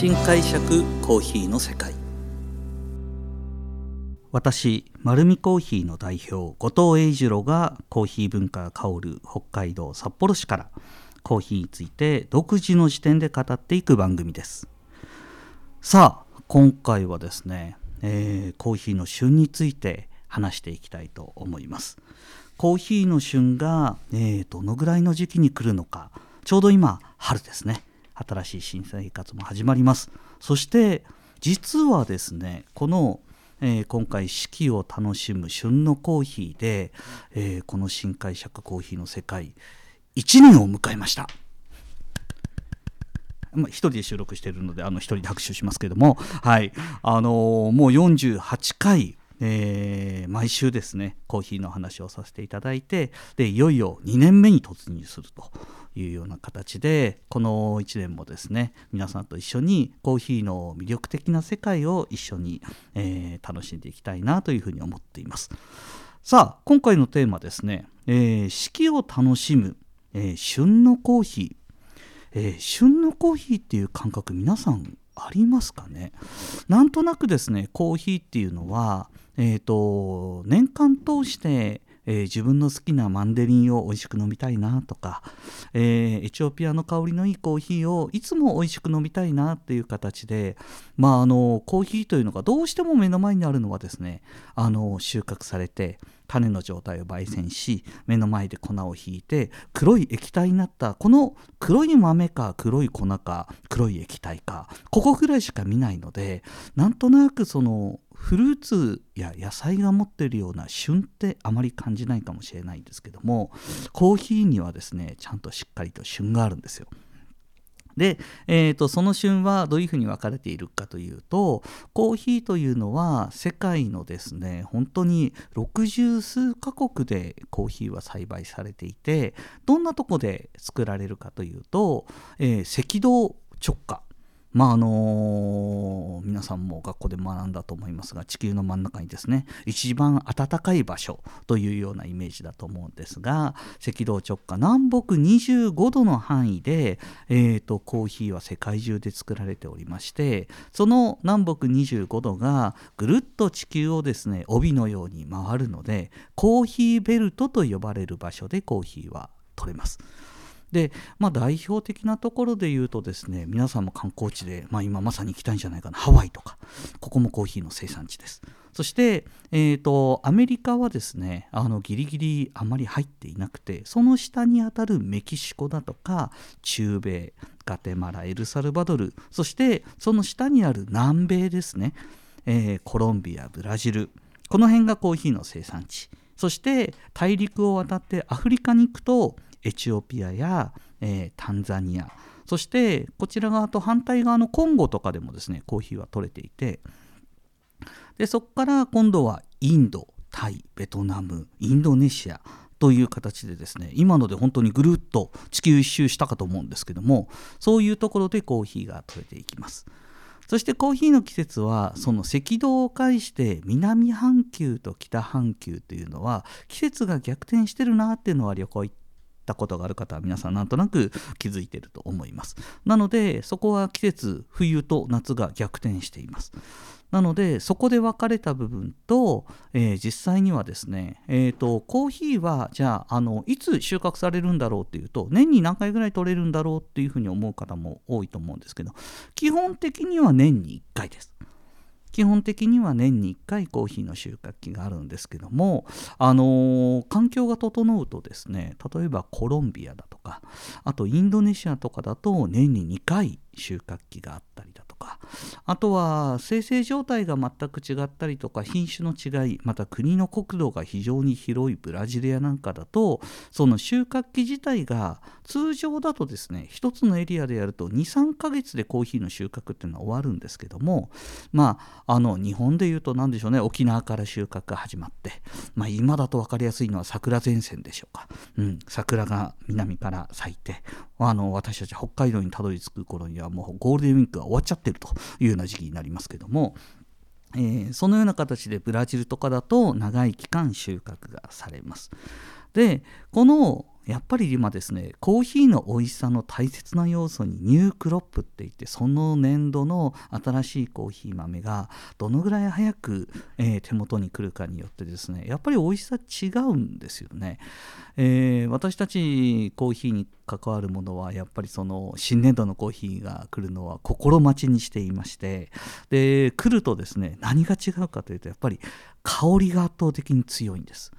新解釈コーヒーの世界。私丸るコーヒーの代表後藤英二郎がコーヒー文化が香る北海道札幌市からコーヒーについて独自の視点で語っていく番組です。さあ今回はですね、えー、コーヒーの旬について話していきたいと思います。コーヒーの旬が、えー、どのぐらいの時期に来るのかちょうど今春ですね。新しい新生活も始まります。そして実はですねこのえー、今回四季を楽しむ旬のコーヒーで、えー、この新解釈コーヒーの世界1年を迎えました。ま、1人で収録しているのであの1人で拍手しますけども、はい。あのー、もう48回えー、毎週ですねコーヒーの話をさせていただいてでいよいよ2年目に突入すると。いうような形でこの1年もですね皆さんと一緒にコーヒーの魅力的な世界を一緒に、えー、楽しんでいきたいなというふうに思っています。さあ今回のテーマですね、えー、四季を楽しむ、えー、旬のコーヒー、え旬のコーヒーっていう感覚皆さんありますかね？なんとなくですねコーヒーっていうのはえーと、年間通して、えー、自分の好きなマンデリンを美味しく飲みたいなとか、えー、エチオピアの香りのいいコーヒーをいつも美味しく飲みたいなっていう形で、まあ、あのコーヒーというのがどうしても目の前にあるのはですねあの収穫されて種の状態を焙煎し目の前で粉をひいて黒い液体になったこの黒い豆か黒い粉か黒い液体かここぐらいしか見ないのでなんとなくそのフルーツや野菜が持っているような旬ってあまり感じないかもしれないんですけどもコーヒーにはですねちゃんとしっかりと旬があるんですよ。で、えーと、その旬はどういうふうに分かれているかというとコーヒーというのは世界のですね本当に60数カ国でコーヒーは栽培されていてどんなとこで作られるかというと、えー、赤道直下まああのー、皆さんも学校で学んだと思いますが地球の真ん中にですね一番暖かい場所というようなイメージだと思うんですが赤道直下南北25度の範囲で、えーと、コーヒーは世界中で作られておりましてその南北25度がぐるっと地球をですね帯のように回るのでコーヒーベルトと呼ばれる場所でコーヒーは取れます。で、まあ、代表的なところで言うとですね皆さんも観光地で、まあ、今まさに行きたいんじゃないかな。ハワイとかここもコーヒーの生産地です。そして、えーと、アメリカはですねあのギリギリあまり入っていなくてその下にあたるメキシコだとか中米ガテマラエルサルバドルそしてその下にある南米ですね、えー、コロンビアブラジル。この辺がコーヒーの生産地。そして大陸を渡ってアフリカに行くとエチオピアや、えー、タンザニアそしてこちら側と反対側のコンゴとかでもですねコーヒーは取れていてでそこから今度はインドタイベトナムインドネシアという形でですね今ので本当にぐるっと地球一周したかと思うんですけどもそういうところでコーヒーが取れていきます。そしてコーヒーの季節はその赤道を介して南半球と北半球というのは季節が逆転してるなっていうのは旅行行ったことがある方は皆さんなんとなく気づいてると思いますなのでそこは季節冬と夏が逆転していますなのでそこで分かれた部分と、えー、実際にはですね、えーと、コーヒーはじゃああのいつ収穫されるんだろうっていうと年に何回ぐらい取れるんだろうっていうふうに思う方も多いと思うんですけど基本的には年に1回です。基本的には年に1回コーヒーの収穫期があるんですけども、あの、環境が整うとですね例えばコロンビアだとかあとインドネシアとかだと年に2回収穫期があったりだとかか。あとは生成状態が全く違ったりとか品種の違いまた国の国土が非常に広いブラジルやなんかだとその収穫期自体が通常だとですね一つのエリアでやると23ヶ月でコーヒーの収穫っていうのは終わるんですけどもまああの日本でいうと何でしょうね沖縄から収穫が始まって、まあ、今だと分かりやすいのは桜前線でしょうか、うん、桜が南から咲いてあの私たち北海道にたどり着く頃にはもうゴールデンウィークが終わっちゃってるというような時期になりますけども、えー、そのような形でブラジルとかだと長い期間収穫がされます。でこの、やっぱり今ですねコーヒーの美味しさの大切な要素にニュークロップって言ってその年度の新しいコーヒー豆がどのぐらい早く、えー、手元に来るかによってですねやっぱり美味しさ違うんですよね、えー、私たちコーヒーに関わるものはやっぱりその新年度のコーヒーが来るのは心待ちにしていましてで来るとですね何が違うかというとやっぱり香りが圧倒的に強いんです。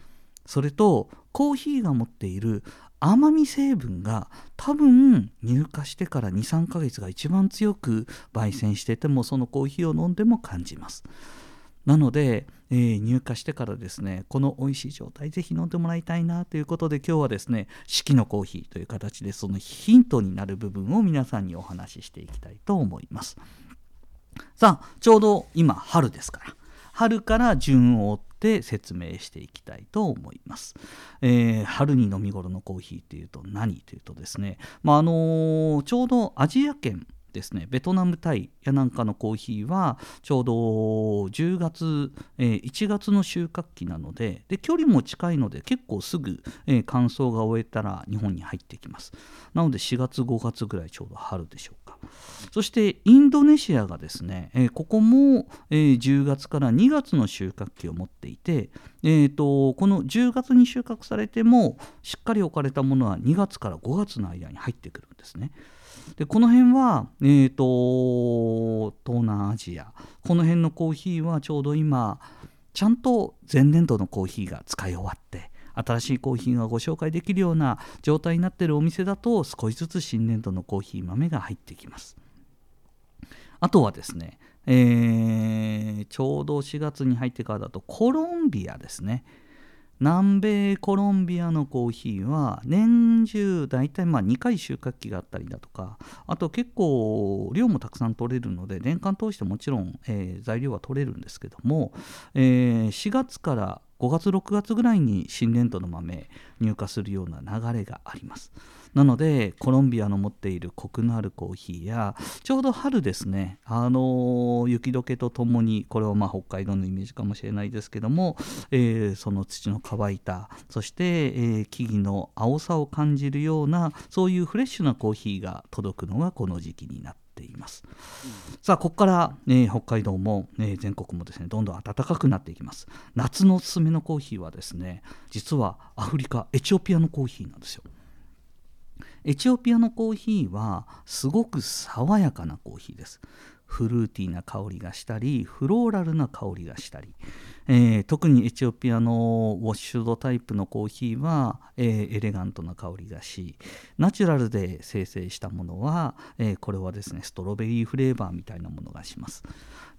それとコーヒーが持っている甘み成分が多分入荷してから23ヶ月が一番強く焙煎しててもそのコーヒーを飲んでも感じます。なので、えー、入荷してからですねこの美味しい状態ぜひ飲んでもらいたいなということで今日はですね四季のコーヒーという形でそのヒントになる部分を皆さんにお話ししていきたいと思います。さあちょうど今春ですから春から順を追って説明していきたいと思います。えー、春に飲み頃のコーヒーというと何というとですね、まああのー、ちょうどアジア圏ですねベトナムタイやなんかのコーヒーはちょうど10月、えー、1月の収穫期なのでで距離も近いので結構すぐ、えー、乾燥が終えたら日本に入ってきますなので4月5月ぐらいちょうど春でしょうそしてインドネシアがですね、えー、ここも、えー、10月から2月の収穫期を持っていて、えーと、この10月に収穫されてもしっかり置かれたものは2月から5月の間に入ってくるんですね。でこの辺は、えーと、東南アジアこの辺のコーヒーはちょうど今ちゃんと前年度のコーヒーが使い終わって新しいコーヒーがご紹介できるような状態になっているお店だと少しずつ新年度のコーヒー豆が入ってきます。あとはですね、えー、ちょうど4月に入ってからだとコロンビアですね。南米コロンビアのコーヒーは年中大体まあ2回収穫期があったりだとかあと結構量もたくさん取れるので年間通してもちろん、えー、材料は取れるんですけども、えー、4月から5月6月ぐらいに新年度の豆入荷するような流れがあります。なのでコロンビアの持っているコクのあるコーヒーやちょうど春ですね。あの雪解けとともにこれはまあ北海道のイメージかもしれないですけども、えー、その土の乾いたそして、えー、木々の青さを感じるようなそういうフレッシュなコーヒーが届くのがこの時期になってています、うん、さあここから、えー、北海道も、えー、全国もですねどんどん暖かくなっていきます。夏のおすすめのコーヒーはですね実はアフリカエチオピアのコーヒーなんですよ。エチオピアのコーヒーはすごく爽やかなコーヒーです。フルーティーな香りがしたりフローラルな香りがしたり、えー、特にエチオピアのウォッシュドタイプのコーヒーは、えー、エレガントな香りがしナチュラルで生成したものは、えー、これはですねストロベリーフレーバーみたいなものがします。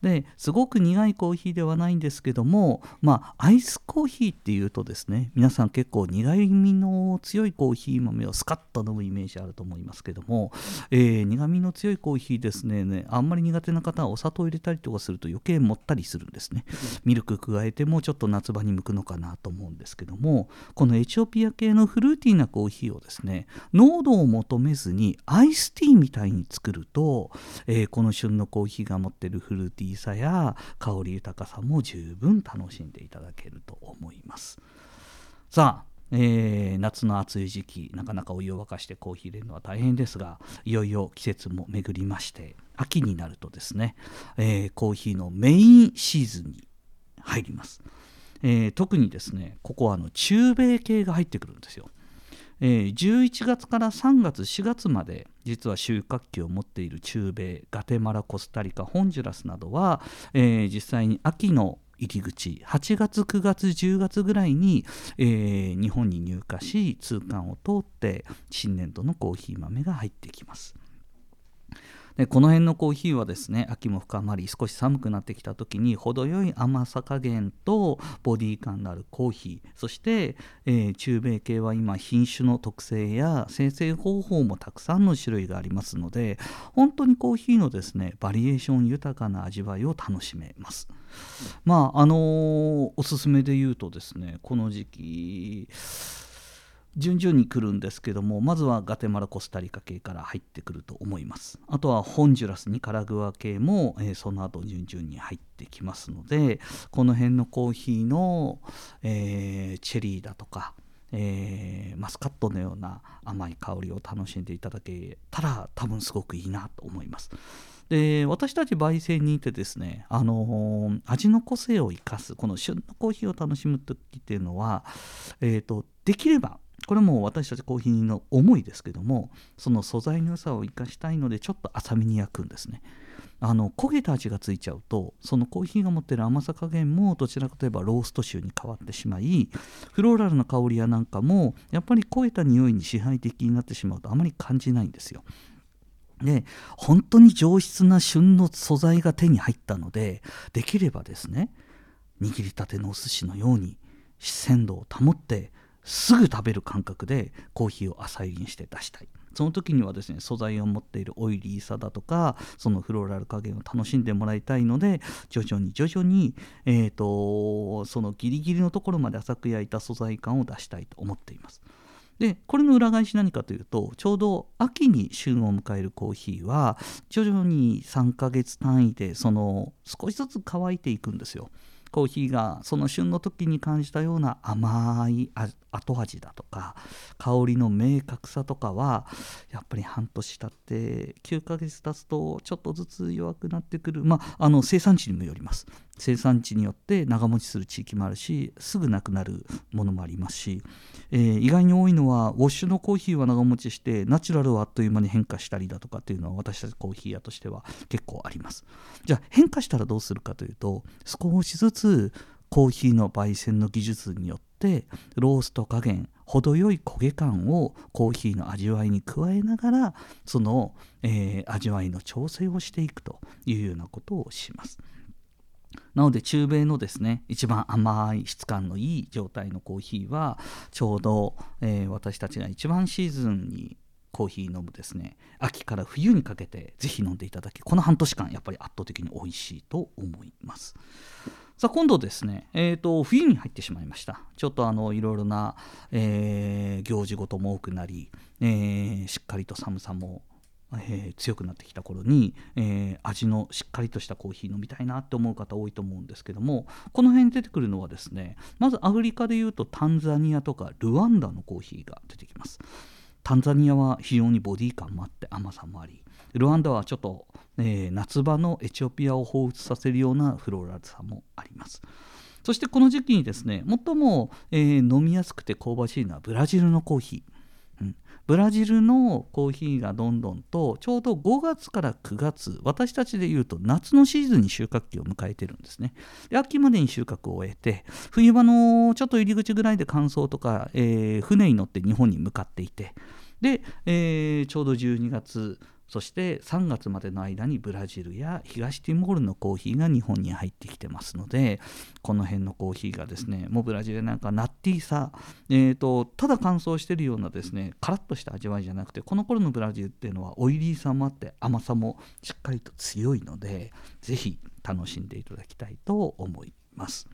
ですごく苦いコーヒーではないんですけどもまあアイスコーヒーっていうとですね皆さん結構苦みの強いコーヒー豆をスカッと飲むイメージあると思いますけども、えー、苦みの強いコーヒーですねあんまり苦手な方はお砂糖を入れたりとかすると余計もったりするんですね。ミルク加えてもちょっと夏場に向くのかなと思うんですけどもこのエチオピア系のフルーティーなコーヒーをですね濃度を求めずにアイスティーみたいに作ると、えー、この旬のコーヒーが持ってるフルーティーさや香り豊かさも十分楽しんでいただけると思います。さあえー、夏の暑い時期なかなかお湯を沸かしてコーヒー入れるのは大変ですがいよいよ季節も巡りまして秋になるとですね、えー、コーヒーのメインシーズンに入ります、えー、特にですねここはあの中米系が入ってくるんですよえー、11月から3月4月まで実は収穫期を持っている中米ガテマラコスタリカホンジュラスなどは、えー、実際に秋の入り口8月9月10月ぐらいに、えー、日本に入荷し通関を通って新年度のコーヒー豆が入ってきます。でこの辺のコーヒーはですね秋も深まり少し寒くなってきた時に程よい甘さ加減とボディ感のあるコーヒーそして、えー、中米系は今品種の特性や生成方法もたくさんの種類がありますので本当にコーヒーのですねバリエーション豊かな味わいを楽しめます。まああのー、おすすめで言うとですねこの時期順々に来るんですけどもまずはガテマラコスタリカ系から入ってくると思いますあとはホンジュラスニカラグア系も、えー、その後順々に入ってきますのでこの辺のコーヒーの、えー、チェリーだとかえー、マスカットのような甘い香りを楽しんでいただけたら多分すごくいいなと思います。で私たち焙煎にいてですね、あのー、味の個性を生かすこの旬のコーヒーを楽しむ時っていうのは、えーと、できればこれも私たちコーヒーの思いですけどもその素材の良さを生かしたいのでちょっと浅めに焼くんですね。あの焦げた味がついちゃうとそのコーヒーが持ってる甘さ加減もどちらかといえばロースト臭に変わってしまいフローラルな香りやなんかもやっぱり焦げた匂いに支配的になってしまうとあまり感じないんですよ。で本当に上質な旬の素材が手に入ったのでできればですね握りたてのお寿司のように鮮度を保ってすぐ食べる感覚でコーヒーを浅入りにして出したい。その時にはですね素材を持っているオイリーさだとかそのフローラル加減を楽しんでもらいたいので徐々に徐々に、えーと、そのギリギリのところまで浅く焼いた素材感を出したいと思っています。でこれの裏返し何かというとちょうど秋に旬を迎えるコーヒーは徐々に3ヶ月単位でその少しずつ乾いていくんですよ。コーヒーがその旬の時に感じたような甘い後味だとか香りの明確さとかはやっぱり半年経って9ヶ月経つとちょっとずつ弱くなってくる。まああの生産地にもよります。生産地によって長持ちする地域もあるしすぐなくなるものもありますし、えー、意外に多いのはウォッシュのコーヒーは長持ちしてナチュラルはあっという間に変化したりだとかっていうのは私たちコーヒー屋としては結構あります。じゃあ変化したらどうするかというと少しずつつコーヒーの焙煎の技術によってロースト加減程よい焦げ感をコーヒーの味わいに加えながらその、えー、味わいの調整をしていくというようなことをします。なので中米のですね一番甘い質感のいい状態のコーヒーはちょうど、えー、私たちが一番シーズンにコーヒー飲むですね秋から冬にかけてぜひ飲んでいただきこの半年間やっぱり圧倒的に美味しいと思いますさあ今度ですね、えーと、冬に入ってしまいました。ちょっとあのいろいろな、えー、行事ごとも多くなり、えー、しっかりと寒さもえー、強くなってきた頃に、えー、味のしっかりとしたコーヒー飲みたいなって思う方多いと思うんですけどもこの辺に出てくるのはですねまずアフリカでいうとタンザニアとかルワンダのコーヒーが出てきます。タンザニアは非常にボディ感もあって甘さもありルワンダはちょっと、えー、夏場のエチオピアを彷彿させるようなフローラルさもあります。そしてこの時期にですね最も、えー、飲みやすくて香ばしいのはブラジルのコーヒー。ブラジルのコーヒーがどんどんとちょうど5月から9月私たちでいうと夏のシーズンに収穫期を迎えてるんですね。で秋までに収穫を終えて冬場のちょっと入り口ぐらいで乾燥とか、えー、船に乗って日本に向かっていてで、えー、ちょうど12月そして3月までの間にブラジルや東ティモールのコーヒーが日本に入ってきてますのでこの辺のコーヒーがですねもうブラジルなんかナッティーさ、えーと、ただ乾燥してるようなですねカラッとした味わいじゃなくてこの頃のブラジルっていうのはオイリーさもあって甘さもしっかりと強いので是非楽しんでいただきたいと思います。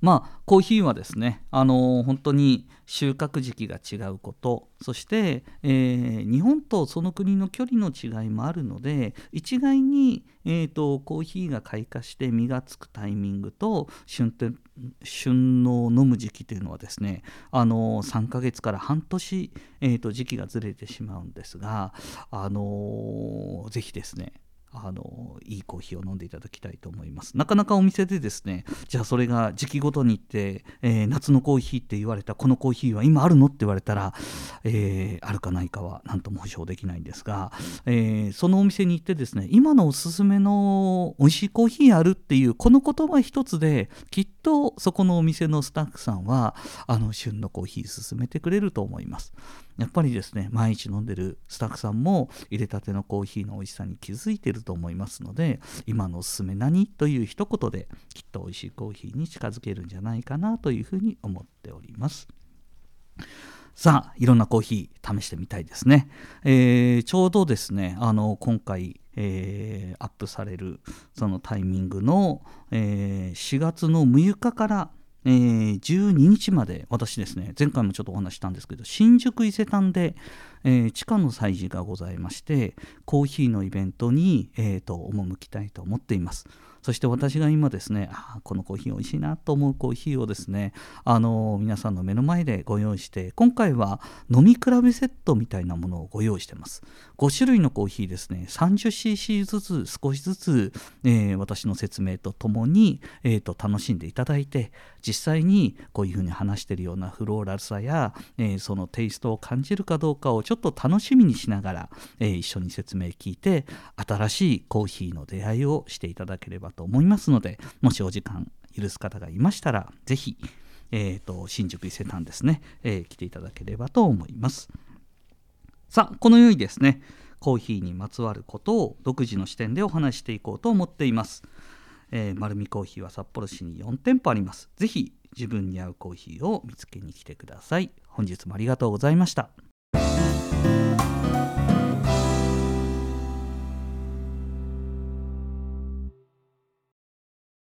まあコーヒーはですね、あのー、本当に収穫時期が違うことそして、えー、日本とその国の距離の違いもあるので一概に、えーと、コーヒーが開花して実がつくタイミングと旬て旬の飲む時期というのはですね、あのー、3ヶ月から半年、えーと、時期がずれてしまうんですが、あのー、ぜひですねあのいいコーヒーを飲んでいただきたいと思います。なかなかお店でですねじゃあそれが時期ごとに行って、えー、夏のコーヒーって言われたこのコーヒーは今あるのって言われたら、えー、あるかないかは何とも保証できないんですが、えー、そのお店に行ってですね今のおすすめの美味しいコーヒーあるっていうこの言葉一つできっとそこのお店のスタッフさんはあの旬のコーヒー勧めてくれると思います。やっぱりですね毎日飲んでるスタッフさんも入れたてのコーヒーの美味しさに気づいてると思いますので今のおすすめ何という一言できっと美味しいコーヒーに近づけるんじゃないかなというふうに思っております。さあいろんなコーヒー試してみたいですね、えー、ちょうどですねあの今回えー、アップされるそのタイミングの、えー、4月の6日からえー、12日まで私ですね前回もちょっとお話したんですけど新宿伊勢丹で、えー、地下の祭事がございましてコーヒーのイベントに、えーと、赴きたいと思っています。そして私が今ですねあこのコーヒー美味しいなと思うコーヒーをですねあの皆さんの目の前でご用意して今回は飲み比べセットみたいなものをご用意してます。5種類のコーヒーですね 30cc ずつ少しずつ、えー、私の説明とともに、えーと、楽しんでいただいて実際にこういうふうに話しているようなフローラルさや、えー、そのテイストを感じるかどうかをちょっと楽しみにしながら、えー、一緒に説明聞いて新しいコーヒーの出会いをしていただければと思いますのでもしお時間許す方がいましたら是非、えーと、新宿伊勢丹ですね、えー、来ていただければと思います。さあこのようにですねコーヒーにまつわることを独自の視点でお話していこうと思っています、えー、丸見コーヒーは札幌市に4店舗あります。是非自分に合うコーヒーを見つけに来てください。本日もありがとうございました。